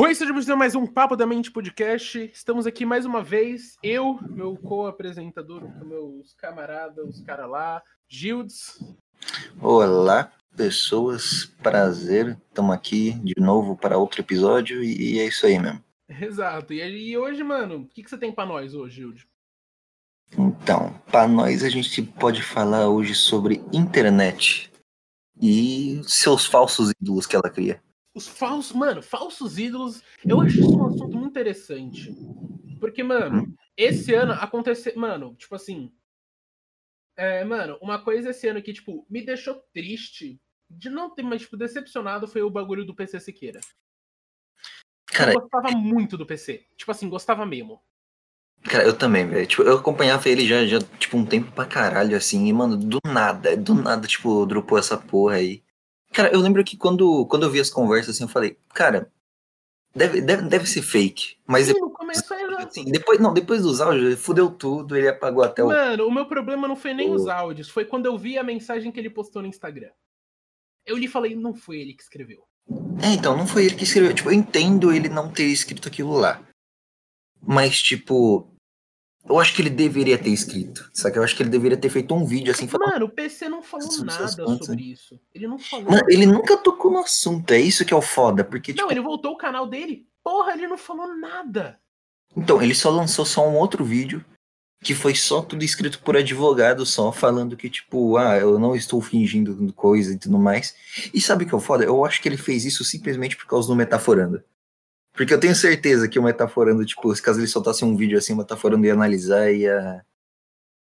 Oi, sejam bem-vindos a mais um Papo da Mente Podcast. Estamos aqui mais uma vez, eu, meu co-apresentador, meus camaradas, os caras lá, Gildes. Olá, pessoas, prazer. Estamos aqui de novo para outro episódio e é isso aí mesmo. Exato. E, e hoje, mano, o que, que você tem para nós hoje, Gildes? Então, para nós a gente pode falar hoje sobre internet e seus falsos ídolos que ela cria. Os falsos, mano, falsos ídolos, eu acho isso um assunto muito interessante. Porque, mano, esse ano aconteceu. Mano, tipo assim. É, mano, uma coisa esse ano que, tipo, me deixou triste de não ter, mas, tipo, decepcionado foi o bagulho do PC Siqueira. Cara, eu gostava muito do PC. Tipo assim, gostava mesmo. Cara, eu também, velho. Tipo, eu acompanhava ele já, já, tipo, um tempo pra caralho, assim, e, mano, do nada, do nada, tipo, dropou essa porra aí. Cara, eu lembro que quando, quando eu vi as conversas, assim, eu falei, cara, deve, deve, deve ser fake. Mas Sim, depois, começo assim, depois, não, depois dos áudios, ele fudeu tudo, ele apagou até o. Mano, o meu problema não foi nem O- os áudios, foi quando eu vi a mensagem que ele postou no Instagram. Eu lhe falei, não foi ele que escreveu. É, então, não foi ele que escreveu. Tipo, eu entendo ele não ter escrito aquilo lá. Mas, tipo, eu acho que ele deveria ter escrito. Sabe? Eu acho que ele deveria ter feito um vídeo assim falando. Mano, o PC não falou nada sobre isso. Ele não falou. Mano, ele nunca tocou no assunto, é isso que é o foda, porque, tipo, Não, ele voltou o canal dele. Porra, ele não falou nada. então, ele só lançou só um outro vídeo que foi só tudo escrito por advogado, só falando que, tipo, ah, eu não estou fingindo coisa e tudo mais. E sabe o que é o foda? Eu acho que ele fez isso simplesmente por causa do Metaforando. Porque eu tenho certeza que o Metaforando, tipo, se caso ele soltasse um vídeo assim, o Metaforando ia analisar e ia,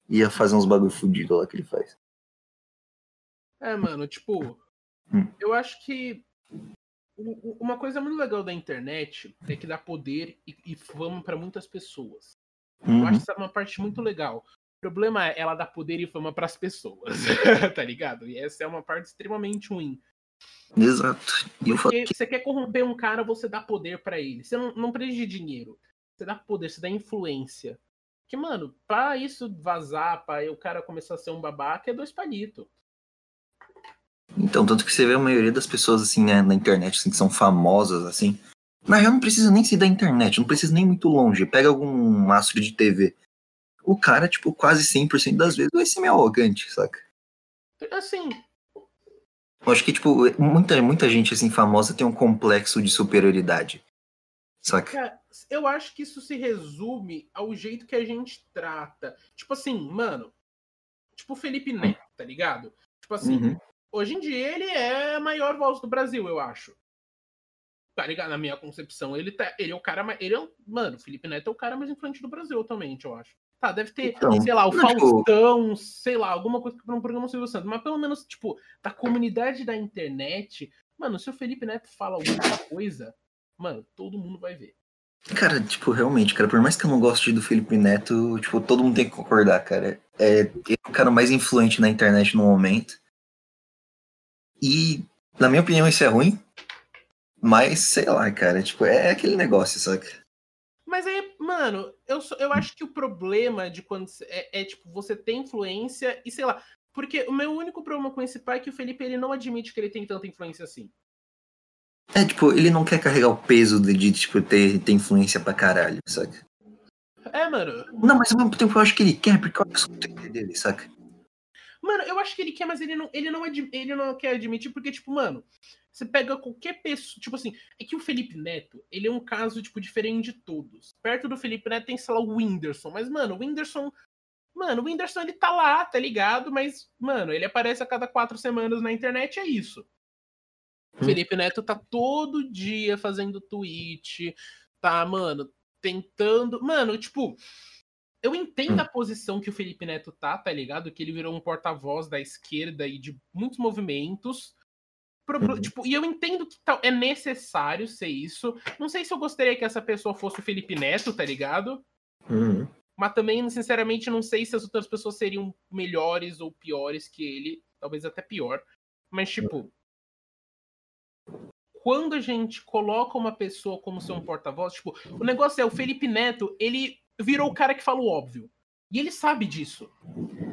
ia fazer uns bagulho fudido lá que ele faz. É, mano, tipo, Hum. eu acho que uma coisa muito legal da internet é que dá poder e, e fama pra muitas pessoas. Eu Uhum. acho essa uma parte muito legal. O problema é ela dar poder e fama pras pessoas, tá ligado? E essa é uma parte extremamente ruim. Exato. E eu Porque você quer corromper um cara, você dá poder pra ele. Você não, não precisa de dinheiro. Você dá poder, você dá influência. Que, mano, pra isso vazar, pra o cara começar a ser um babaca, é dois palitos. Então, tanto que você vê a maioria das pessoas, assim, né, na internet, assim, que são famosas, assim. Na real, não precisa nem ser da internet, não precisa nem muito longe. Pega algum mastro de TV. O cara, tipo, quase 100% das vezes vai ser meio arrogante, saca? Assim, acho que, tipo, muita, muita gente, assim, famosa tem um complexo de superioridade. Saca? cara, eu acho que isso se resume ao jeito que a gente trata. Tipo assim, mano. Tipo o Felipe Neto, tá ligado? Tipo assim, Uhum. hoje em dia ele é a maior voz do Brasil, eu acho. Tá ligado? Na minha concepção. Ele, tá, ele é o cara mais. Ele é, o- mano, o Felipe Neto é o cara mais influente do Brasil atualmente, eu acho. Tá, deve ter, Então, sei lá, o tipo- Faustão, sei lá, alguma coisa para um programa Silvio Santos. Mas pelo menos, tipo, da comunidade da internet. Mano, se o Felipe Neto fala alguma coisa, mano, todo mundo vai ver. Cara, tipo, realmente, cara, por mais que eu não goste do Felipe Neto, tipo, todo mundo tem que concordar, cara. É, ele é o cara mais influente na internet no momento. E, na minha opinião, isso é ruim. Mas, sei lá, cara, tipo, é aquele negócio, saca? Mas aí, mano, eu, eu acho que o problema de quando é, é, tipo, você tem influência e sei lá. Porque o meu único problema com esse pai é que o Felipe ele não admite que ele tem tanta influência assim. É, tipo, ele não quer carregar o peso de, de, tipo, ter, ter influência pra caralho, saca? É, mano. Não, mas ao mesmo tempo eu acho que ele quer, porque olha só o Twitter dele, saca? Mano, eu acho que ele quer, mas ele não, ele não, ele não quer admitir, porque, tipo, mano, você pega qualquer pessoa. Tipo assim, é que o Felipe Neto, ele é um caso, tipo, diferente de todos. Perto do Felipe Neto tem, sei lá, o Whindersson. Mas, mano, o Whindersson. Mano, o Whindersson ele tá lá, tá ligado? Mas, mano, ele aparece a cada quatro semanas na internet, é isso. O Hum. Felipe Neto tá todo dia fazendo tweet, tá, mano, tentando. Mano, tipo, eu entendo a posição que o Felipe Neto tá, tá ligado? Que ele virou um porta-voz da esquerda e de muitos movimentos. Proble- Uhum. Tipo, e eu entendo que tal- é necessário ser isso. Não sei se eu gostaria que essa pessoa fosse o Felipe Neto, tá ligado? Uhum. Mas também, sinceramente, não sei se as outras pessoas seriam melhores ou piores que ele. Talvez até pior. Mas, tipo. Quando a gente coloca uma pessoa como ser um porta-voz, tipo, o negócio é, o Felipe Neto, ele virou o cara que fala o óbvio. E ele sabe disso.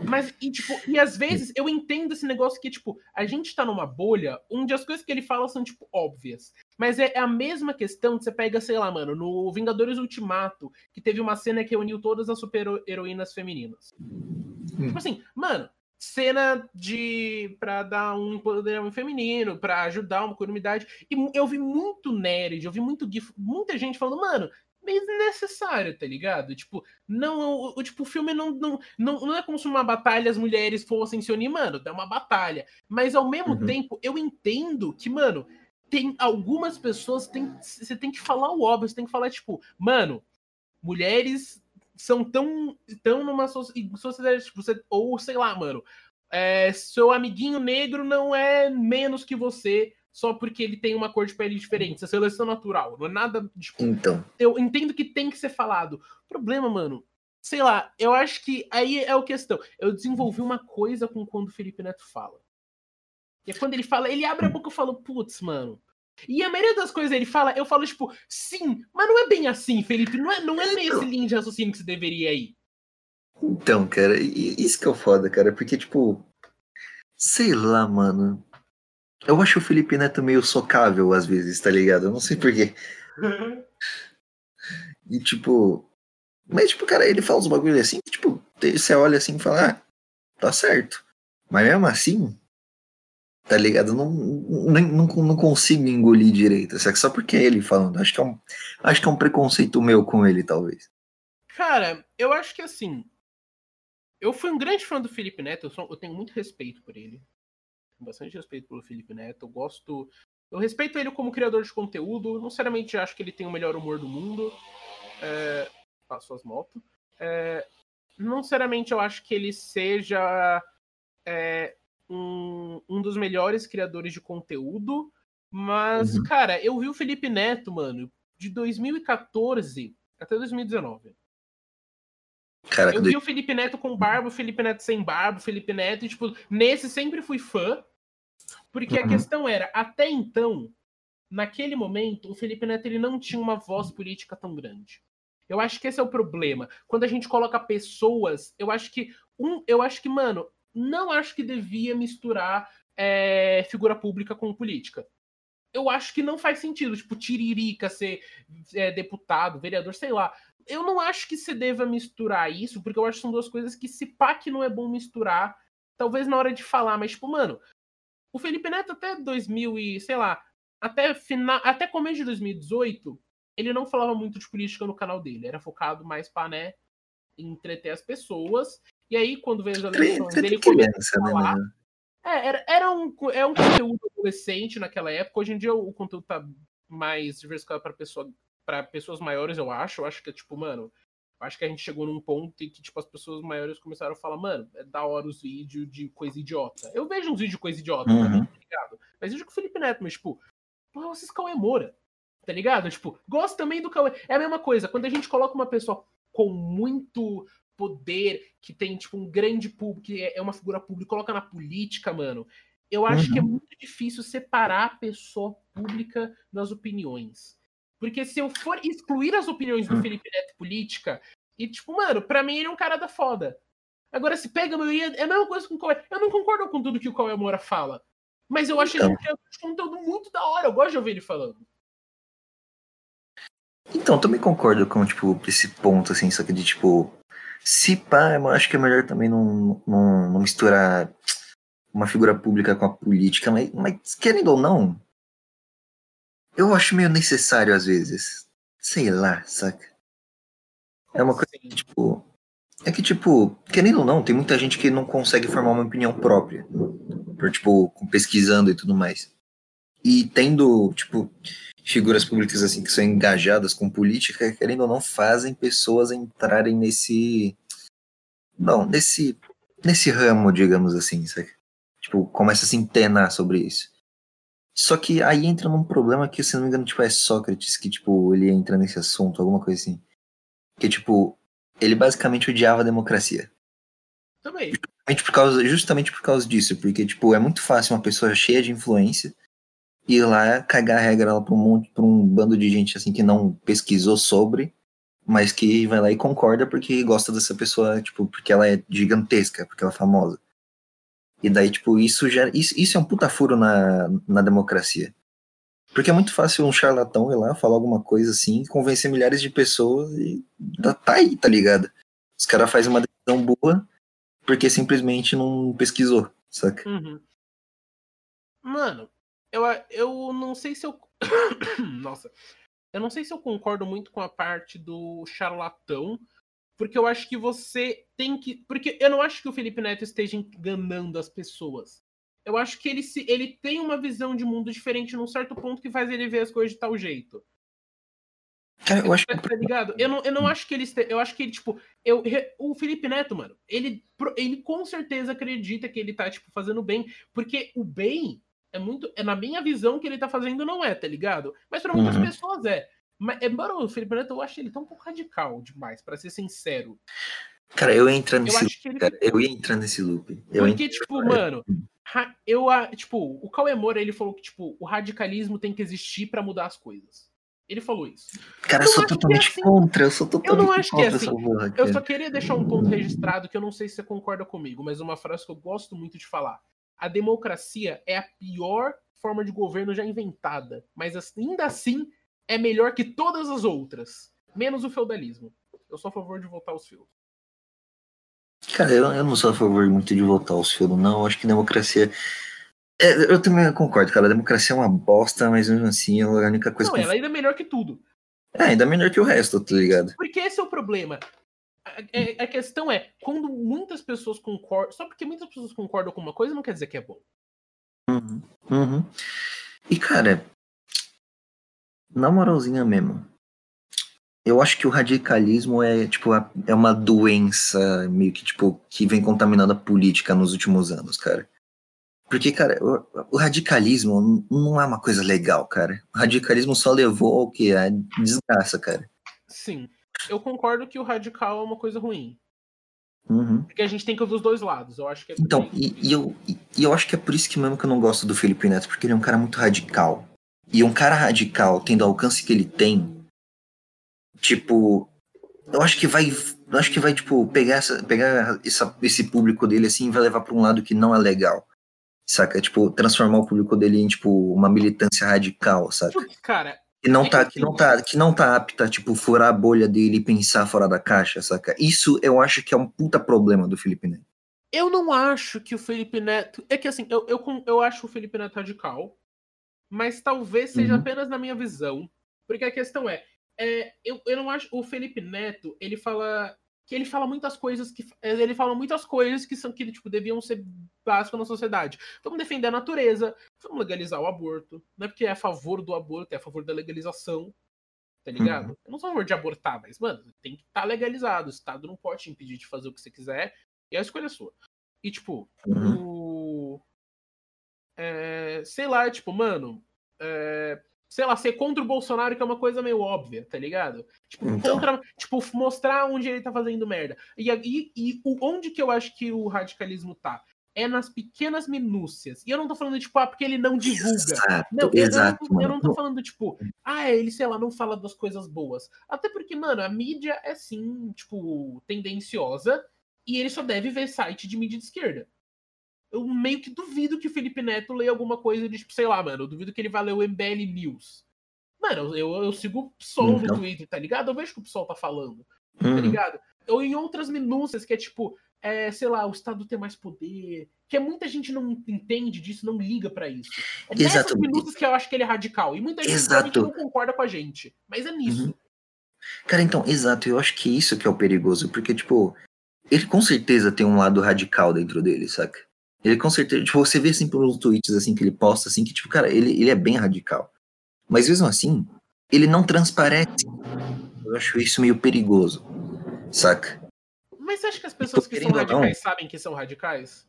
Mas, e, tipo, e às vezes eu entendo esse negócio que, tipo, a gente tá numa bolha onde as coisas que ele fala são, tipo, óbvias. Mas é a mesma questão que você pega, sei lá, mano, no Vingadores Ultimato, que teve uma cena que uniu todas as super-heroínas femininas. Hum. Tipo assim, mano, cena de para dar um empoderamento feminino, para ajudar uma comunidade. E eu vi muito nerd, eu vi muito gif, muita gente falando, mano, meio desnecessário, tá ligado? Tipo, não, o, tipo, o filme não, não, não, não é como se uma batalha as mulheres fossem se unir, mano, é uma batalha. Mas ao mesmo uhum. tempo, eu entendo que, mano, tem algumas pessoas, tem, você tem que falar o óbvio, você tem que falar, tipo, mano, mulheres são tão, tão numa sociedade, tipo, você, ou sei lá, mano, é, seu amiguinho negro não é menos que você, só porque ele tem uma cor de pele diferente. Isso é seleção natural, não é nada. Tipo, então. Eu entendo que tem que ser falado. O problema, mano, sei lá, eu acho que aí é a questão. Eu desenvolvi uma coisa com quando o Felipe Neto fala. E é quando ele fala, ele abre a boca e fala, putz, mano. E a maioria das coisas ele fala, eu falo, tipo, sim, mas não é bem assim, Felipe. Não é, não é bem esse linha de raciocínio que você deveria ir. Então, cara, isso que é o foda, cara, porque, tipo, sei lá, mano. Eu acho o Felipe Neto meio socável às vezes, tá ligado? Eu não sei porquê. e tipo. Mas, tipo, cara, ele fala uns bagulho assim que, tipo, você olha assim e fala, ah, tá certo. Mas mesmo assim, tá ligado? Não, não, não, não consigo engolir direito. Só porque é ele falando. Acho que, é um, acho que é um preconceito meu com ele, talvez. Cara, eu acho que assim. Eu fui um grande fã do Felipe Neto, eu, sou, eu tenho muito respeito por ele bastante respeito pelo Felipe Neto. Eu gosto. Eu respeito ele como criador de conteúdo. Não necessariamente acho que ele tem o melhor humor do mundo. É... Passo as motos. É... Não necessariamente eu acho que ele seja é... um, um dos melhores criadores de conteúdo. Mas, uhum. cara, eu vi o Felipe Neto, mano, de 2014 até 2019. Caraca, eu vi o Felipe Neto com barba, o Felipe Neto sem barba, o Felipe Neto, e, tipo, nesse sempre fui fã. Porque uhum. a questão era, até então, naquele momento, o Felipe Neto ele não tinha uma voz política tão grande. Eu acho que esse é o problema. Quando a gente coloca pessoas, eu acho que um, eu acho que, mano, não acho que devia misturar é, figura pública com política. Eu acho que não faz sentido, tipo, Tiririca ser é, deputado, vereador, sei lá. Eu não acho que você deva misturar isso, porque eu acho que são duas coisas que, se pá, que não é bom misturar, talvez na hora de falar, mas, tipo, mano, o Felipe Neto até 2000 e, sei lá, até final, até começo de 2018, ele não falava muito de política no canal dele, era focado mais para, né, entreter as pessoas. E aí quando veio as eleições, ele começou a né, falar. Né? É, era, era um, é um conteúdo adolescente naquela época. Hoje em dia o conteúdo tá mais diversificado para pessoa, para pessoas maiores, eu acho. Eu acho que é tipo, mano, acho que a gente chegou num ponto em que, tipo, as pessoas maiores começaram a falar, mano, é da hora os vídeos de coisa idiota. Eu vejo uns vídeos de coisa idiota, uhum. tá ligado? Mas vejo com o Felipe Neto, mas, tipo, porra, vocês Cauê Moura, tá ligado? Tipo, gosto também do Cauê. É a mesma coisa, quando a gente coloca uma pessoa com muito poder, que tem, tipo, um grande público, que é uma figura pública, coloca na política, mano, eu acho uhum. que é uhum. muito difícil separar a pessoa pública das opiniões. Porque se eu for excluir as opiniões do hum. Felipe Neto política, e tipo, mano, pra mim ele é um cara da foda. Agora, se pega a maioria, é a mesma coisa com o Cauê. Eu não concordo com tudo que o Cauê Moura fala. Mas eu acho então. ele um conteúdo muito da hora. Eu gosto de ouvir ele falando. Então, também concordo com, tipo, esse ponto, assim, só que de, tipo, se pá, eu acho que é melhor também não, não, não misturar uma figura pública com a política, mas, mas querendo ou não, eu acho meio necessário às vezes. Sei lá, saca? É uma coisa que, tipo. É que, tipo, querendo ou não, tem muita gente que não consegue formar uma opinião própria. Por, tipo, pesquisando e tudo mais. E tendo, tipo, figuras públicas assim que são engajadas com política, querendo ou não, fazem pessoas entrarem nesse. Não, nesse. Nesse ramo, digamos assim, saca? Tipo, começa a se intenar sobre isso. Só que aí entra num problema que, se não me engano, tipo, é Sócrates que, tipo, ele entra nesse assunto, alguma coisa assim. Que, tipo, ele basicamente odiava a democracia. Também. Justamente por causa, justamente por causa disso, porque, tipo, é muito fácil uma pessoa cheia de influência ir lá cagar a regra lá pra um, monte, pra um bando de gente, assim, que não pesquisou sobre, mas que vai lá e concorda porque gosta dessa pessoa, tipo, porque ela é gigantesca, porque ela é famosa. E daí, tipo, isso gera. Isso, isso é um puta furo na, na democracia. Porque é muito fácil um charlatão ir lá falar alguma coisa assim, convencer milhares de pessoas e tá aí, tá ligado? Os caras fazem uma decisão boa porque simplesmente não pesquisou, saca? Uhum. Mano, eu, eu não sei se eu. Nossa. Eu não sei se eu concordo muito com a parte do charlatão, porque eu acho que você tem que. Porque eu não acho que o Felipe Neto esteja enganando as pessoas. Eu acho que ele, se, ele tem uma visão de mundo diferente num certo ponto que faz ele ver as coisas de tal jeito. Cara, eu acho que... Tá ligado? Eu não, eu não acho que ele este... Eu acho que ele, tipo, eu, o Felipe Neto, mano, ele, ele com certeza acredita que ele tá, tipo, fazendo bem, porque o bem é muito. É na minha visão que ele tá fazendo, não é, tá ligado? Mas para muitas uhum. pessoas é. Mas, embora o Felipe Neto, eu acho ele tão um pouco radical demais, para ser sincero. Cara, eu ia entrar nesse loop, ele... cara. Eu ia entrar nesse loop. Eu Porque, tipo, mano, eu, tipo, o Cauê Moura, ele falou que, tipo, o radicalismo tem que existir para mudar as coisas. Ele falou isso. Cara, eu, eu sou totalmente é assim. contra, eu sou totalmente Eu não acho que é assim. Porra, eu só queria deixar um ponto registrado que eu não sei se você concorda comigo, mas uma frase que eu gosto muito de falar. A democracia é a pior forma de governo já inventada, mas ainda assim é melhor que todas as outras, menos o feudalismo. Eu sou a favor de voltar aos feudos. Cara, eu, eu não sou a favor muito de voltar aos feudos, não. Eu acho que democracia. É, eu também concordo, cara. A democracia é uma bosta, mas mesmo assim é a única coisa. Não, que... ela ainda é melhor que tudo. É, ainda é melhor que o resto, tá ligado? Porque esse é o problema. A, a, a questão é, quando muitas pessoas concordam. Só porque muitas pessoas concordam com uma coisa não quer dizer que é bom. Uhum, uhum. E, cara, na moralzinha mesmo, eu acho que o radicalismo é, tipo, é uma doença meio que, tipo, que vem contaminando a política nos últimos anos, cara. Porque, cara, o, radicalismo não é uma coisa legal, cara. O radicalismo só levou ao que? A desgraça, cara. Sim. Eu concordo que o radical é uma coisa ruim. Uhum. Porque a gente tem que ouvir os dois lados. Eu acho que é então, e, e, eu, e eu acho que é por isso que mesmo que eu não gosto do Felipe Neto, porque ele é um cara muito radical. E um cara radical, tendo o alcance que ele tem, tipo, eu acho que vai, eu acho que vai tipo pegar essa, pegar essa, esse público dele assim e vai levar para um lado que não é legal. Saca? Tipo, transformar o público dele em tipo uma militância radical, saca? Cara, que não é tá, que, que não tá, que não tá apta, tipo, furar a bolha dele e pensar fora da caixa, saca? Isso eu acho que é um puta problema do Felipe Neto. Eu não acho que o Felipe Neto. É que assim, eu, eu, eu acho o Felipe Neto radical mas talvez seja uhum. apenas na minha visão. Porque a questão é, é, eu, eu não acho. O Felipe Neto, ele fala. Que ele fala muitas coisas que. Ele fala muitas coisas que são que, tipo, deviam ser básicas na sociedade. Vamos defender a natureza, vamos legalizar o aborto. Não é porque é a favor do aborto, é a favor da legalização. Tá ligado? Uhum. Eu não sou a favor de abortar, mas, mano, tem que estar tá legalizado. O Estado não pode te impedir de fazer o que você quiser. E a escolha é sua. E, tipo, uhum. o é, sei lá, tipo, mano, é, sei lá, ser contra o Bolsonaro, que é uma coisa meio óbvia, tá ligado? Tipo, então. contra, tipo mostrar onde ele tá fazendo merda. E, e, e onde que eu acho que o radicalismo tá? É nas pequenas minúcias. E eu não tô falando, tipo, ah, porque ele não divulga. Exato, não, exato, eu, não, eu não tô falando, tipo, ah, ele, sei lá, não fala das coisas boas. Até porque, mano, a mídia é sim, tipo, tendenciosa e ele só deve ver site de mídia de esquerda eu meio que duvido que o Felipe Neto leia alguma coisa de, tipo, sei lá, mano, eu duvido que ele vá ler o MBL News. Mano, eu, eu sigo o PSOL então. no Twitter, tá ligado? Eu vejo que o PSOL tá falando, tá uhum. tá ligado? Ou em outras minúcias, que é tipo, é, sei lá, o Estado tem mais poder, que é, muita gente não entende disso, não liga para isso. É nessas minúcias que eu acho que ele é radical. E muita gente Exato. não concorda com a gente. Mas é nisso. Uhum. Cara, então, exato, eu acho que isso que é o perigoso, porque, tipo, ele com certeza tem um lado radical dentro dele, saca? Ele com certeza, tipo, você vê assim pelos tweets assim que ele posta assim que tipo, cara, ele, ele é bem radical. Mas mesmo assim, ele não transparece. Eu acho isso meio perigoso. Saca? Mas você acha que as pessoas que são radicais não, sabem que são radicais?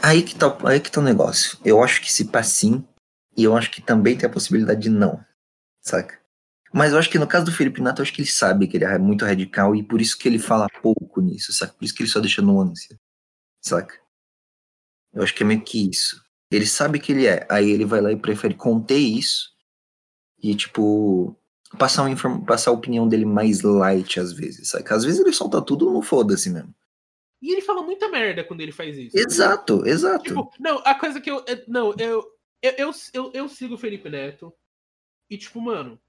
Aí que tá, aí que tá o negócio. Eu acho que se passa sim, e eu acho que também tem a possibilidade de não. Saca? Mas eu acho que no caso do Felipe Neto, eu acho que ele sabe que ele é muito radical e por isso que ele fala pouco nisso, saca? Por isso que ele só deixa nuance saca? Eu acho que é meio que isso. Ele sabe que ele é, aí ele vai lá e prefere conter isso e, tipo, passar, inform... passar a opinião dele mais light às vezes, sabe? Às vezes ele solta tudo no foda-se mesmo. E ele fala muita merda quando ele faz isso. Exato, exato. Tipo, não, a coisa que eu. Não, eu, eu, eu, eu, eu sigo o Felipe Neto. E, tipo, mano,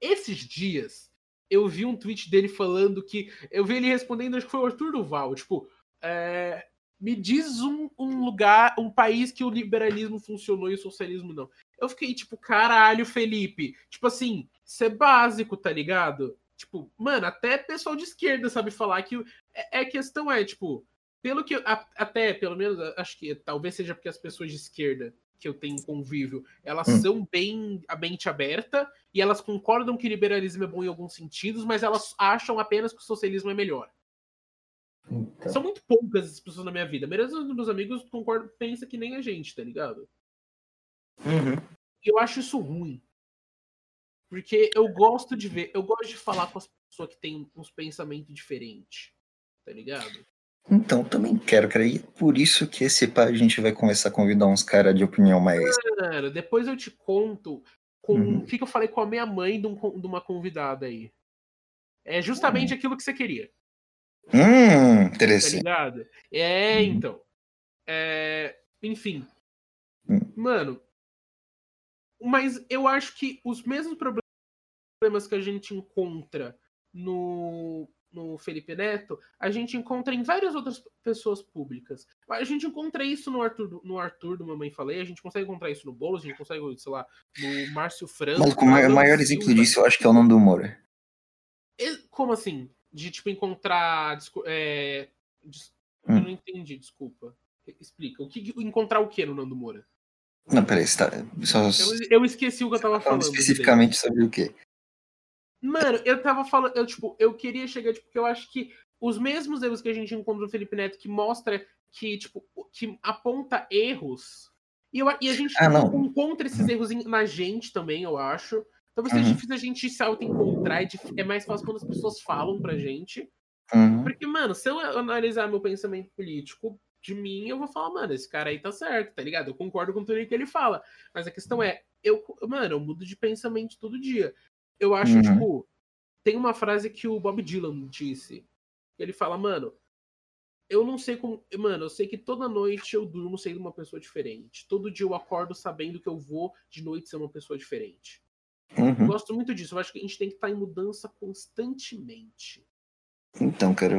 esses dias eu vi um tweet dele falando que. Eu vi ele respondendo, acho que foi o Arthur Duval. Tipo, é, me diz um, um, lugar, um país que o liberalismo funcionou e o socialismo não. Eu fiquei tipo, caralho, Felipe. Tipo assim, isso é básico, tá ligado? Tipo, mano, até pessoal de esquerda sabe falar que. É, é questão é, tipo, pelo que. A, até, pelo menos, acho que talvez seja porque as pessoas de esquerda que eu tenho convívio, elas hum. são bem a mente aberta e elas concordam que liberalismo é bom em alguns sentidos, mas elas acham apenas que o socialismo é melhor. Então. São muito poucas as pessoas na minha vida. A maioria dos meus amigos concorda, pensa que nem a gente, tá ligado? Uhum. E eu acho isso ruim. Porque eu gosto de ver, eu gosto de falar com as pessoas que têm uns pensamentos diferentes. Tá ligado? Então, também quero, cara. E por isso que esse pai a gente vai começar a convidar uns caras de opinião mais. Cara, depois eu te conto com uhum. o que, que eu falei com a minha mãe de, um, de uma convidada aí. É justamente uhum. aquilo que você queria. Hum, interessante. Tá ligado? É, uhum. então. É, enfim. Hum. Mano. Mas eu acho que os mesmos problemas que a gente encontra no, no Felipe Neto, a gente encontra em várias outras pessoas públicas. A gente encontra isso no Arthur, no Arthur do Mamãe Falei, a gente consegue encontrar isso no Boulos, a gente consegue, sei lá, no Márcio Franco. Mas o maior, maior exemplo disso eu acho que é o nome do humor. Como assim? De tipo encontrar. É, hum. Eu não entendi, desculpa. Explica. O que, encontrar o que no Nando Moura? Não, peraí, tá, só... eu, eu, esqueci o que eu tava falando. Especificamente dele. sobre o quê? Mano, eu tava falando. Eu, tipo, eu queria chegar, tipo, porque eu acho que os mesmos erros que a gente encontra no Felipe Neto, que mostra que, tipo, que aponta erros. E, eu, e a gente ah, encontra esses erros na gente também, eu acho. Talvez seja uhum. difícil a gente se auto-encontrar, é, é mais fácil quando as pessoas falam pra gente. Uhum. Porque, mano, se eu analisar meu pensamento político de mim, eu vou falar, mano, esse cara aí tá certo, tá ligado? Eu concordo com tudo que ele fala. Mas a questão é, eu, mano, eu mudo de pensamento todo dia. Eu acho, uhum. tipo, tem uma frase que o Bob Dylan disse. Ele fala, mano, eu não sei como. Mano, eu sei que toda noite eu durmo sendo uma pessoa diferente. Todo dia eu acordo sabendo que eu vou de noite ser uma pessoa diferente. Uhum. Gosto muito disso. Eu acho que a gente tem que estar em mudança constantemente. Então, cara,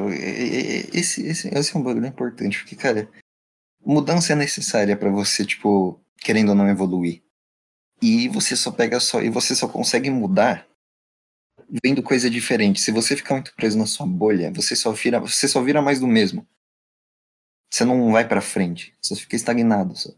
esse, esse, esse é um bagulho importante, porque, cara, mudança é necessária para você, tipo, querendo ou não evoluir. E você só pega só. E você só consegue mudar vendo coisa diferente. Se você ficar muito preso na sua bolha, você só vira, você só vira mais do mesmo. Você não vai para frente. Você fica estagnado. Só.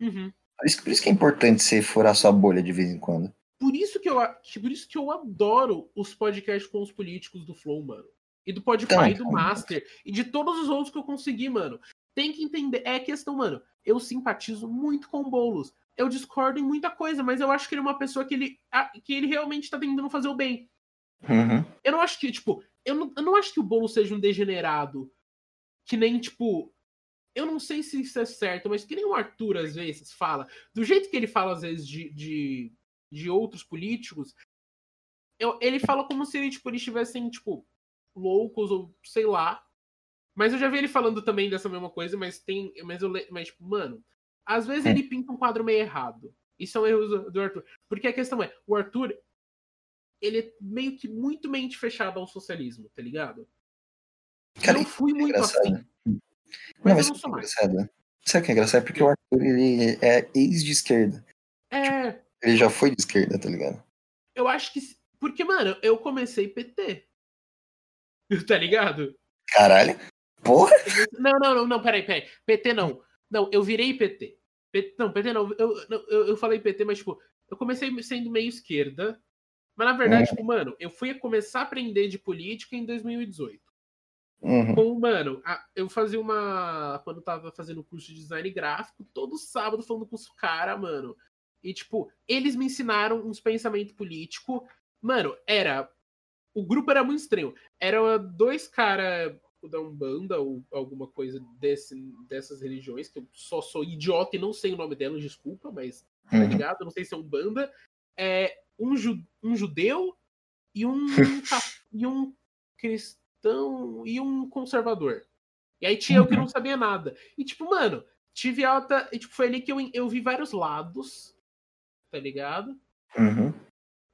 Uhum. Por, isso, por isso que é importante você furar sua bolha de vez em quando. Por isso que eu, por isso que eu adoro os podcasts com os políticos do Flow, mano. E do Podpah e do Master. E de todos os outros que eu consegui, mano. Tem que entender. É questão, mano. Eu simpatizo muito com o Boulos. Eu discordo em muita coisa, mas eu acho que ele é uma pessoa que ele, que ele realmente tá tentando fazer o bem. Uhum. Eu não acho que, tipo, eu não, eu não acho que o Boulos seja um degenerado. Que nem, tipo. Eu não sei se isso é certo, mas que nem o Arthur às vezes fala. Do jeito que ele fala, às vezes, de, de de outros políticos, eu, ele fala como se tipo, eles estivessem, tipo, loucos ou sei lá. Mas eu já vi ele falando também dessa mesma coisa, mas tem. Mas eu mas, tipo, mano, às vezes ele pinta um quadro meio errado. Isso é um erro do, Arthur. Porque a questão é, o Arthur, ele é meio que muito mente fechado ao socialismo, tá ligado? Cara, eu fui muito assim. Mas, não, mas eu não sou mais. Engraçado. Sabe o que é engraçado? É porque o Arthur ele é ex de esquerda. É. Ele já foi de esquerda, tá ligado? Eu acho que. Porque, mano, eu comecei PT. Tá ligado? Caralho. Porra! Não, não, não, não, peraí, peraí. PT não. Não, eu virei PT. PT não, PT não. Eu, eu, eu falei PT, mas, tipo, eu comecei sendo meio esquerda. Mas, na verdade, uhum. tipo, mano, eu fui começar a aprender de política em 2018. Uhum. Com, mano, eu fazia uma. Quando eu tava fazendo curso de design gráfico, todo sábado falando com os caras, mano. E, tipo, eles me ensinaram uns pensamentos político. Mano, era. O grupo era muito estranho. Era dois caras da Umbanda ou alguma coisa desse, dessas religiões, que eu só sou idiota e não sei o nome delas, desculpa, mas tá uhum. ligado? Não sei se é Umbanda. É, um, ju, um judeu, e um, e um cristão e um conservador. E aí tinha eu que não sabia nada. E tipo, mano, tive alta. E, tipo, foi ali que eu, eu vi vários lados, tá ligado? Uhum.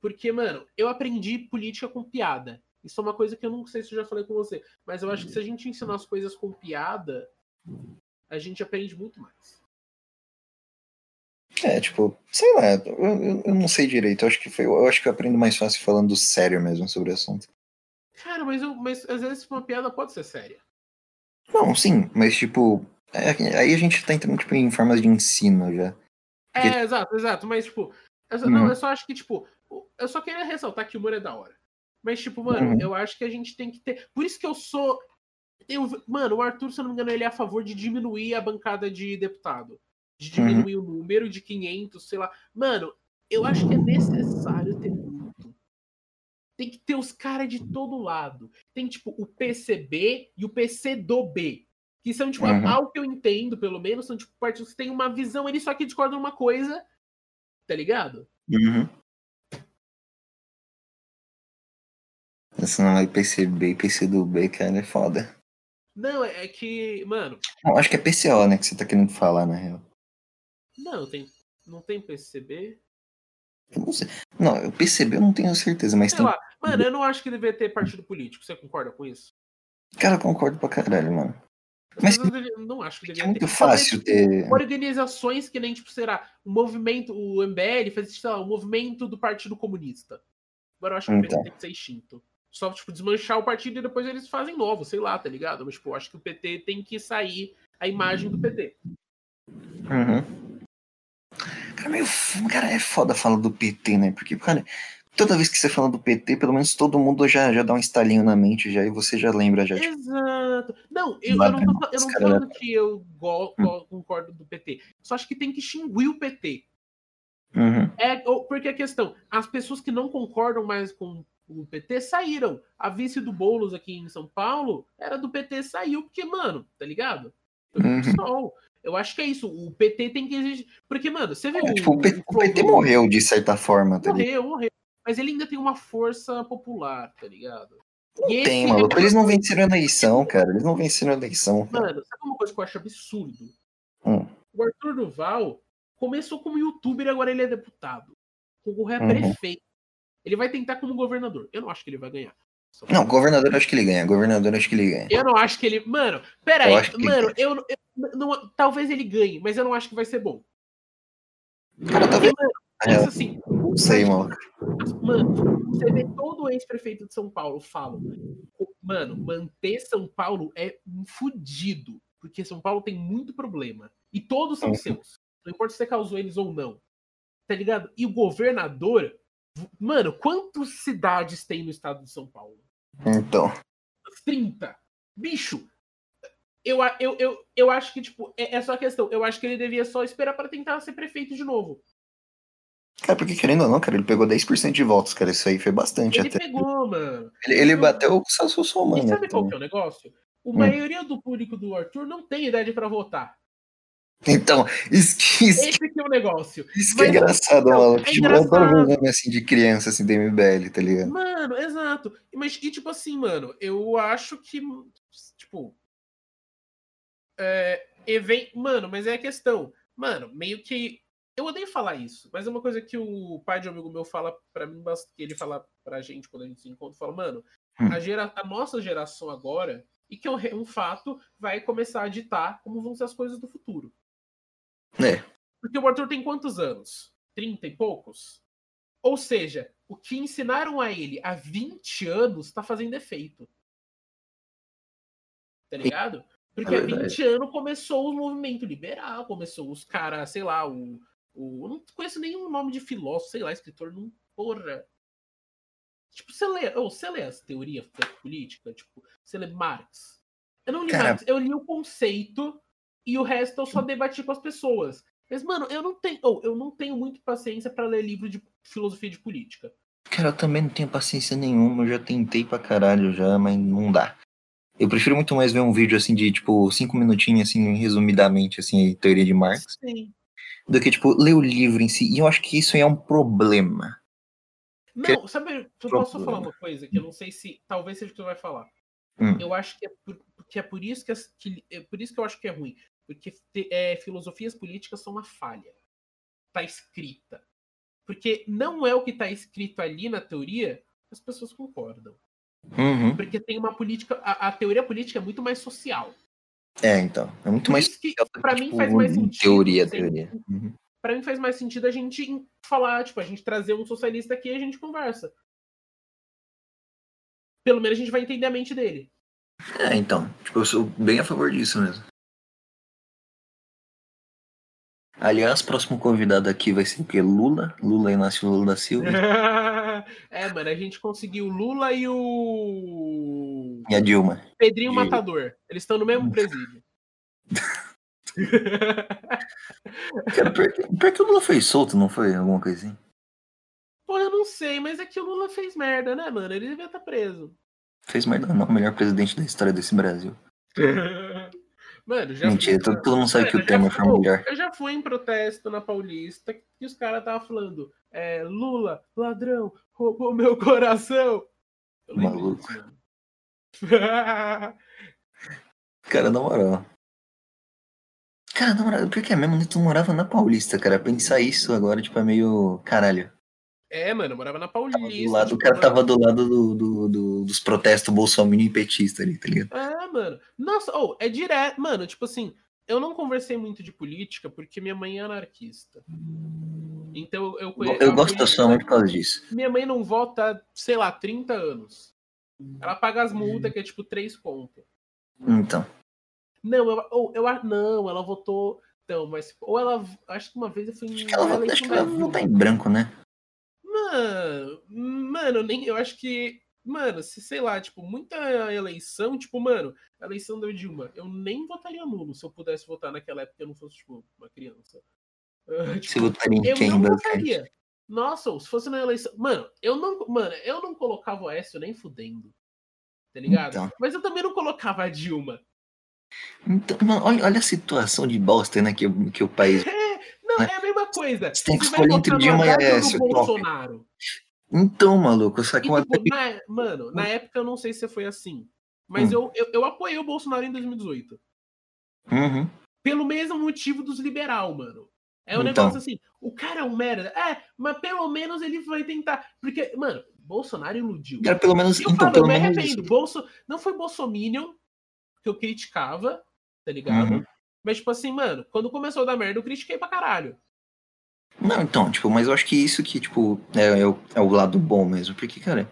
Porque, mano, eu aprendi política com piada. Isso é uma coisa que eu não sei se eu já falei com você. Mas eu acho que se a gente ensinar as coisas com piada, a gente aprende muito mais. É, tipo, sei lá, eu, eu, não sei direito. Eu acho que foi. Eu acho que eu aprendo mais fácil falando sério mesmo sobre o assunto. Cara, mas, eu, mas às vezes uma piada pode ser séria. Não, sim, mas tipo. É, aí a gente tá entrando tipo, em formas de ensino já. Porque... É, exato, exato. Mas, tipo, eu, uhum. não, eu só acho que, tipo, eu só queria ressaltar que o humor é da hora. Mas, tipo, mano, uhum. eu acho que a gente tem que ter. Por isso que eu sou. Eu, mano, o Arthur, se eu não me engano, ele é a favor de diminuir a bancada de deputado de diminuir uhum. o número de 500, sei lá. Mano, eu acho que é necessário ter muito. Tem que ter os caras de todo lado. Tem, tipo, o PCB e o PC do B. Que são, tipo, uhum. algo que eu entendo, pelo menos, são, tipo, partidos que têm uma visão, eles só que discordam uma coisa, tá ligado? Uhum. Esse não é PCB e PC do B, cara, é foda. Não, é que, mano. Não, acho que é PCO, né, que você tá querendo falar, na real. Não, tem, não tem PCB? Não sei. Não, o PCB eu não tenho certeza, mas sei tem. Lá. Mano, eu não acho que deveria ter partido político. Você concorda com isso? Cara, eu concordo pra caralho, mano. Mas eu não acho que deveria é muito ter. fácil ter. Organizações que nem, tipo, será, o movimento, o MBL faz, sei lá, o movimento do Partido Comunista. Agora eu acho que o PT então. tem que ser extinto. Só, tipo, desmanchar o partido e depois eles fazem novo, sei lá, tá ligado? Mas, tipo, eu acho que o PT tem que sair a imagem do PT. Uhum. Cara, meio, cara, é foda falar do PT, né? Porque, cara, toda vez que você fala do PT, pelo menos todo mundo já, já dá um estalinho na mente já e você já lembra já. Tipo, Exato. Não, eu, eu não tô, eu não falando que eu go, go, concordo do PT. Só acho que tem que extinguir o PT. Uhum. É, porque a questão, as pessoas que não concordam mais com o PT saíram. A vice do Boulos aqui em São Paulo era do PT, saiu, porque, mano, tá ligado? Uhum. Eu acho que é isso. O PT tem que exigir. Porque, mano, você vê. É, o, tipo, o, PT, o PT morreu de certa forma, tá Morreu, morreu. Mas ele ainda tem uma força popular, tá ligado? Não e tem, mano. É... Eles não venceram a eleição, cara. Eles não venceram a eleição. Cara. Mano, sabe uma coisa que eu acho absurdo? Hum. O Arthur Duval começou como youtuber e agora ele é deputado. O é uhum. prefeito. Ele vai tentar como governador. Eu não acho que ele vai ganhar. Não, governador acho que ele ganha. Governador acho que ele ganha. Eu não acho que ele. Mano, pera aí. Mano, eu, eu, não, talvez ele ganhe, mas eu não acho que vai ser bom. Cara, tá vendo? É, assim, não sei, mano. Mano, você vê todo o ex-prefeito de São Paulo falam. Mano, manter São Paulo é um fudido. Porque São Paulo tem muito problema. E todos são uhum. seus. Não importa se você causou eles ou não. Tá ligado? E o governador. Mano, quantas cidades tem no estado de São Paulo? Então. 30. Bicho, eu, eu, eu, eu acho que, tipo, é, é só a questão. Eu acho que ele devia só esperar para tentar ser prefeito de novo. Cara, porque querendo ou não, cara, ele pegou 10% de votos, cara. Isso aí foi bastante ele até. pegou, mano. Ele, ele bateu o Celso Somano. E sabe qual que é o negócio? A hum. maioria do público do Arthur não tem idade para votar. Então, isso que, isso Esse que é o negócio. Isso que é engraçado, não, mano. É tipo, engraçado. eu adoro ver nome assim de criança, assim, da MBL, tá ligado? Mano, exato. Mas, e tipo assim, mano, eu acho que, tipo, é, event... Mano, mas é a questão. Mano, meio que. Eu odeio falar isso, mas é uma coisa que o pai de um amigo meu fala para mim, que ele fala pra gente quando a gente se encontra, fala, mano, hum. a, gera... a nossa geração agora, e que é um fato, vai começar a ditar como vão ser as coisas do futuro. É. Porque o Arthur tem quantos anos? Trinta e poucos? Ou seja, o que ensinaram a ele há 20 anos tá fazendo efeito. Tá ligado? Porque é há 20 anos começou o movimento liberal, começou os caras, sei lá, o, o. Eu não conheço nenhum nome de filósofo, sei lá, escritor, não. Porra. Tipo, você lê, oh, você lê as teorias políticas, tipo, você lê Marx. Eu não li Cara... Marx, eu li o conceito e o resto eu só debati com as pessoas. Mas, mano, eu não tenho, oh, eu não tenho muito paciência para ler livro de filosofia de política. Cara, eu também não tenho paciência nenhuma, eu já tentei pra caralho já, mas não dá. Eu prefiro muito mais ver um vídeo assim de tipo cinco minutinhos, assim, resumidamente, assim, teoria de Marx. Sim. Do que, tipo, ler o livro em si. E eu acho que isso é um problema. Não, sabe, eu posso só falar uma coisa que eu não sei se. Talvez seja o que tu vai falar. Hum. Eu acho que é por, que é por isso que, que- é por isso que eu acho que é ruim. Porque te- é, filosofias políticas são uma falha. Tá escrita. Porque não é o que tá escrito ali na teoria, as pessoas concordam. Uhum. Porque tem uma política. A, a teoria política é muito mais social. É, então. É muito mais. que, pra mim, tipo, faz mais sentido. Teoria, assim, teoria. Uhum. Pra mim faz mais sentido a gente falar, tipo, a gente trazer um socialista aqui e a gente conversa. Pelo menos a gente vai entender a mente dele. É, então. Tipo, eu sou bem a favor disso mesmo. Aliás, próximo convidado aqui vai ser o quê? Lula? Lula Inácio Lula da Silva é, mano, a gente conseguiu o Lula e o e a Dilma. Pedrinho E- Matador. Eles estão no mesmo presídio. Cara, pior, que, o Lula foi solto, não foi? Alguma coisa assim? Pô, eu não sei, mas é que o Lula fez merda, né, mano? Ele devia estar preso. Fez merda não, o melhor presidente da história desse Brasil. Mano, já Mentira, fui- todo, mundo sabe que Mano, o eu já Temer fui- foi o melhor. Eu já fui em protesto na Paulista e os caras estavam falando: é, Lula, ladrão, roubou meu coração. Eu Maluco. Cara, na moral. Cara, na moral, pior que é mesmo, né? Tu morava na Paulista, cara. Pensar isso agora, tipo, é meio. Caralho. é, mano, eu morava na Tava Paulista. do lado, o tipo, cara mano. tava do lado do, do- do- dos protestos bolsominion e petista ali, tá ligado? É, mano. Nossa, ou é direto. Mano, tipo assim, eu não conversei muito de política porque minha mãe é anarquista. Então eu conheço. Eu gosto da sua mãe por causa disso. Minha mãe não vota, sei lá, 30 anos. Ela paga as multas, que é tipo 3 contas. Então. Não, eu, ou, eu não, ela votou. Não, mas. Ou ela. Acho que uma vez eu fui ela, vai- acho que ela em branco, né? Mano, mano, nem, eu acho que. Mano, se sei lá, tipo, muita eleição, tipo, mano, a eleição da Dilma, eu nem votaria nulo se eu pudesse votar naquela época e eu não fosse, tipo, uma criança. Se tipo, votaria em eu quem, não votaria. Nossa, se fosse na eleição. Mano, eu não. Mano, eu não colocava o Écio nem fudendo. Tá ligado? Então. Mas eu também não colocava a Dilma. Então, mano, olha, olha a situação de bosta, né, que, o- que o país. Não, Né? é a mesma coisa. Você tem que escolher entre Dilma e. Bolsonaro. Então, maluco, só que uma. na- mano, na época eu não sei se foi assim. Mas Hum. eu, eu, eu apoiei o Bolsonaro em 2018. Uhum. Pelo mesmo motivo dos liberal, mano. É um Então. negócio assim, o cara é um merda. É, mas pelo menos ele vai tentar. Porque, mano, Bolsonaro iludiu. Cara, pelo menos. Eu Então, falo, eu pelo me menos. arrependo. Bolso... Não foi Bolsominion que eu criticava, tá ligado? Uhum. Mas, tipo assim, mano, quando começou a dar merda, eu critiquei pra caralho. Não, então, tipo, mas eu acho que isso que, tipo, é, é o, é o lado bom mesmo. Porque, cara,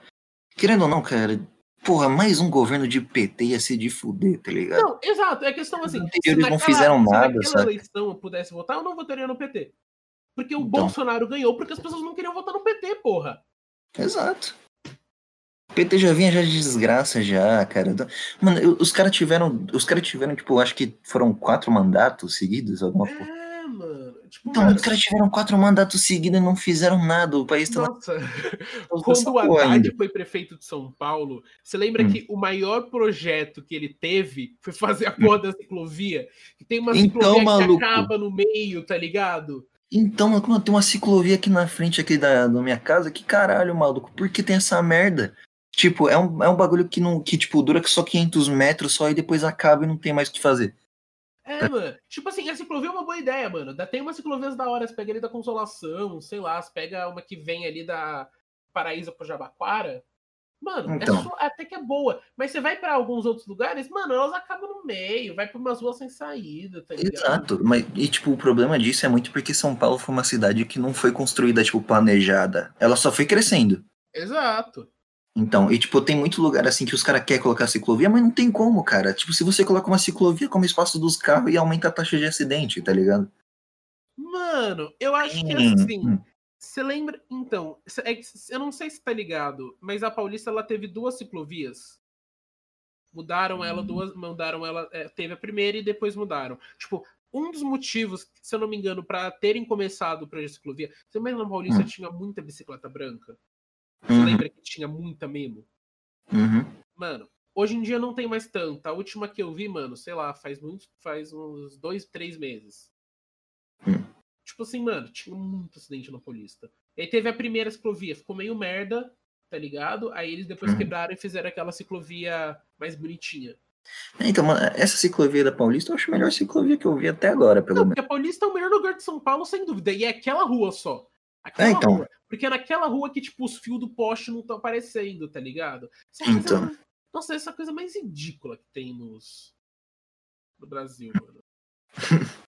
querendo ou não, cara, porra, mais um governo de PT ia ser de fuder, tá ligado? Não, exato. É questão assim. Se anteriores não naquela- fizeram se nada, naquela sabe? eleição eu pudesse votar, eu não votaria no PT. Porque o Então. Bolsonaro ganhou porque as pessoas não queriam votar no PT, porra. Exato. O PT já vinha já de desgraça já, cara. Mano, eu- os caras tiveram, os caras tiveram, tipo, acho que foram quatro mandatos seguidos, alguma coisa. É, mano. Tipo, Então, mano, os caras tiveram quatro mandatos seguidos e não fizeram nada. O país tá na nossa. Quando o Haddad foi prefeito de São Paulo, você lembra Hum. que o maior projeto que ele teve foi fazer a porra da ciclovia? Que tem uma Então, ciclovia maluco. que acaba no meio, tá ligado? Então, mano, tem uma ciclovia aqui na frente aqui da, da minha casa. Que caralho, maluco. Por que tem essa merda? Tipo, é um, é um bagulho que não que tipo dura só 500 metros só e depois acaba e não tem mais o que fazer. É, mano. Tipo assim, a ciclovia é uma boa ideia, mano. Dá- Tem umas ciclovias da hora. Você pega ali da Consolação, sei lá. Você pega uma que vem ali da Paraíso pro Jabaquara. Mano, é Então. só- até que é boa. Mas você vai pra alguns outros lugares, mano, elas acabam no meio. Vai pra umas ruas sem saída, tá ligado? Exato. Mas, e tipo, o problema disso é muito porque São Paulo foi uma cidade que não foi construída, tipo, planejada. Ela só foi crescendo. Exato. Então, e tipo, tem muito lugar assim que os caras querem colocar ciclovia, mas não tem como, cara. Tipo, se você coloca uma ciclovia como espaço dos carros e aumenta a taxa de acidente, tá ligado? Mano, eu acho que Hum, assim. hum. Você lembra. Então, é eu não sei se tá ligado, mas a Paulista ela teve duas ciclovias. Mudaram ela Hum. duas. Mudaram ela. é, teve a primeira e depois mudaram. Tipo, um dos motivos, se eu não me engano, pra terem começado o projeto de ciclovia. Você lembra na Paulista Hum. tinha muita bicicleta branca? Você Uhum, lembra que tinha muita mesmo? uhum. Mano, hoje em dia não tem mais tanta. A última que eu vi, mano, sei lá, faz muito. Faz uns dois, três meses. Hum. Tipo assim, mano, tinha muito acidente na Paulista. Aí teve a primeira ciclovia, ficou meio merda, tá ligado? Aí eles depois Uhum. quebraram e fizeram aquela ciclovia mais bonitinha. É, Então, mano, essa ciclovia da Paulista eu acho a melhor ciclovia que eu vi até agora, pelo Não, menos. porque a Paulista é o melhor lugar de São Paulo, sem dúvida. E é aquela rua só. Aquela É, então. rua. Porque é naquela rua que, tipo, os fios do poste não estão aparecendo, tá ligado? Essa coisa- Então. Nossa, essa é a coisa mais ridícula que tem nos. No Brasil, mano.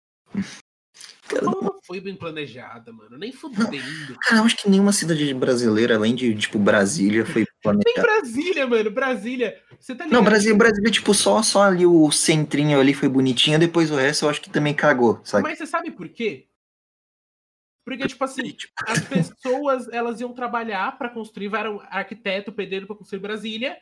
Cara, Paulo não foi bem planejada, mano. Nem fudendo. Cara, eu acho que nenhuma cidade brasileira, além de, tipo, Brasília, foi Nem planejada. Brasília, mano. Brasília. Você tá ligado? Não, Brasília, Brasília, tipo, só, só ali o centrinho ali foi bonitinho, depois o resto eu acho que também cagou, sabe? Mas você sabe por quê? Porque, tipo assim, Tipo, as pessoas elas iam trabalhar pra construir, eram arquiteto, pedreiro pra construir Brasília.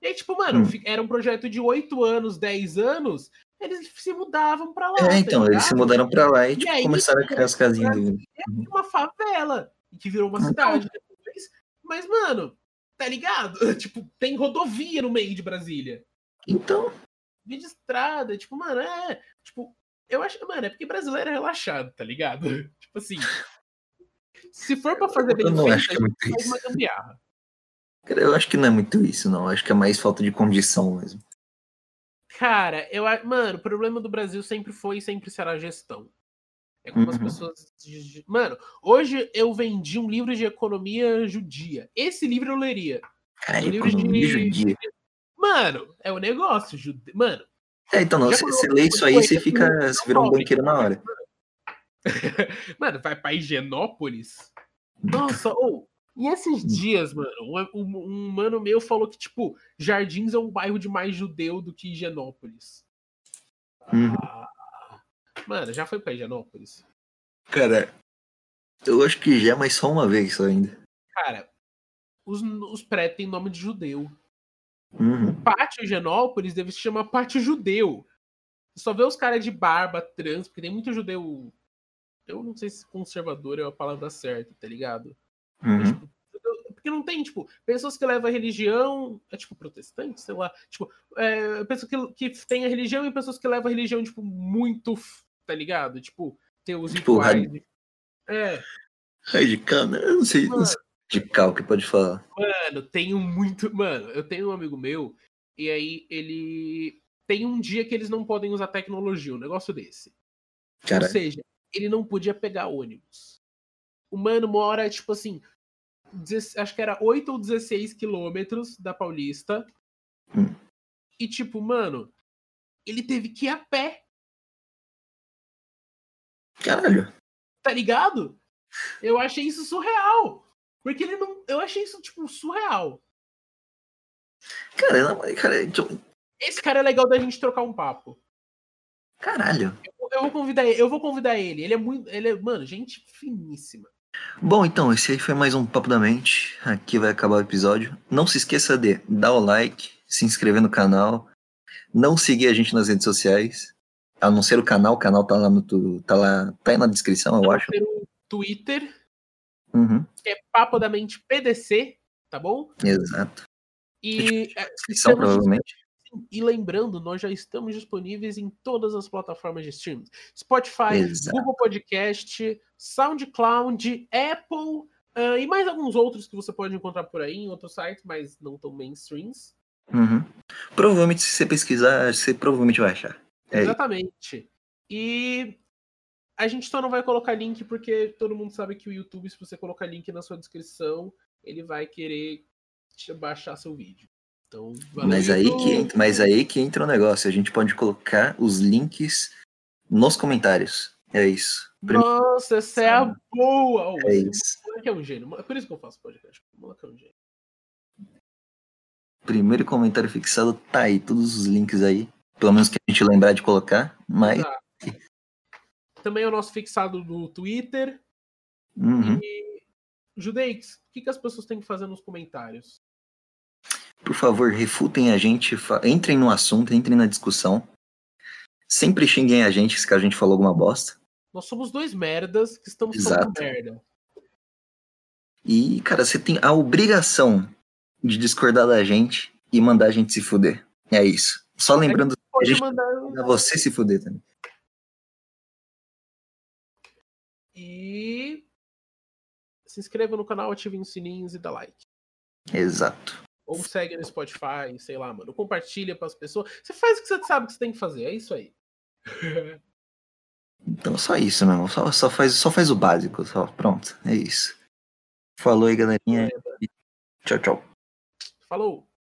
E aí, tipo, mano, Hum. era um projeto de 8 anos, 10 anos, eles se mudavam pra lá. É, tá então, eles se mudaram pra lá e, E tipo, aí, começaram a criar as casinhas do... E uma favela, que virou uma Então. cidade depois. Mas, mano, tá ligado? Tipo, tem rodovia no meio de Brasília. Então, Via de estrada, tipo, mano, é. Tipo, eu acho. Mano, é porque brasileiro é relaxado, tá ligado? Tipo assim. Se for pra fazer bem feito, acho que é muito faz isso. uma gambiarra. Cara, eu acho que não é muito isso, não. Eu acho que é mais falta de condição mesmo. Cara, eu Mano, o problema do Brasil sempre foi e sempre será a gestão. É como as Uhum. pessoas. Mano, hoje eu vendi um livro de economia judia. Esse livro eu leria. Cara, O livro de- judia. Mano, é o negócio, jude... Mano, É, então, não, você lê isso aí, você fica. Você vira um banqueiro na hora. Mano, vai pra Higienópolis? Nossa, ou. e esses dias, mano, um, um- mano meu falou que, tipo, Jardins é um bairro de mais judeu do que Higienópolis. Uhum. Ah, mano, já foi pra Higienópolis? Cara, eu acho que já, mas só uma vez ainda. Cara, os, os prédios têm nome de judeu. Uhum. Pátio Higienópolis deve se chamar Pátio Judeu. Você só vê os caras de barba, trans, porque tem muito judeu. Eu não sei se conservador é a palavra certa, tá ligado? Uhum. Tipo, porque não tem, tipo, pessoas que levam a religião, é tipo protestante, sei lá, tipo, é, pessoas que, que tem a religião e pessoas que levam a religião, tipo, muito, tá ligado? Tipo, ter os Tipo. É, Radical, né? Eu não sei, não sei radical que pode falar. mano, tenho muito. Mano, eu tenho um amigo meu, e aí ele. Tem um dia que eles não podem usar tecnologia, um negócio desse. Cara, Ou seja, ele não podia pegar ônibus. O mano mora, tipo assim, 16 acho que era 8 ou 16 quilômetros da Paulista. Hum. E, tipo, mano, ele teve que ir a pé, caralho. tá ligado? Eu achei isso surreal. Porque ele não. Eu achei isso, tipo, surreal. Cara, cara, então, Esse cara é legal da gente trocar um papo. caralho. Eu vou convidar ele, eu vou convidar ele. Ele é muito. Ele é, mano, gente finíssima. Bom, então, esse aí foi mais um Papo da Mente. Aqui vai acabar o episódio. Não se esqueça de dar o like, se inscrever no canal, não seguir a gente nas redes sociais. A não ser o canal, o canal tá lá no tá lá, tá aí na descrição, eu acho. Twitter, Uhum, que é Papo da Mente PDC, tá bom? exato. E, é, Descrição, estamos provavelmente. E lembrando, nós já estamos disponíveis em todas as plataformas de streaming: Spotify, Exato. Google Podcast, SoundCloud, Apple ah, e mais alguns outros que você pode encontrar por aí em outros sites, mas não tão mainstreams. Uhum. Provavelmente, se você pesquisar, você provavelmente vai achar. É. Exatamente. E a gente só não vai colocar link porque todo mundo sabe que o YouTube, se você colocar link na sua descrição, ele vai querer baixar seu vídeo. Então, valeu, Mas aí, YouTube. que entra, mas aí que entra o negócio. A gente pode colocar os links nos comentários. É isso. Primeiro, Nossa, essa é a boa! É isso. moleque é um gênio. É por isso que eu faço podcast. O moleque é um gênio. Primeiro comentário fixado tá aí. Todos os links aí. Pelo menos que a gente lembrar de colocar. Mas. Também é o nosso fixado do Twitter. Uhum. E, Judeix, o que, que as pessoas têm que fazer nos comentários? Por favor, refutem a gente. Entrem no assunto, entrem na discussão. Sempre xinguem a gente se a gente falou alguma bosta. Nós somos dois merdas que estamos Exato. falando merda. E, cara, você tem a obrigação de discordar da gente e mandar a gente se fuder. É isso. Só lembrando que a gente mandar. manda você se fuder também. E. Se inscreva no canal, ative os sininhos e dá like. Exato. Ou segue no Spotify, sei lá, mano. Compartilha pras pessoas. Você faz o que você sabe que você tem que fazer. É isso aí. Então só isso, meu irmão. Só, só, faz, só faz o básico. Só. Pronto. É isso. Falou aí, galerinha. Tchau, tchau. Falou!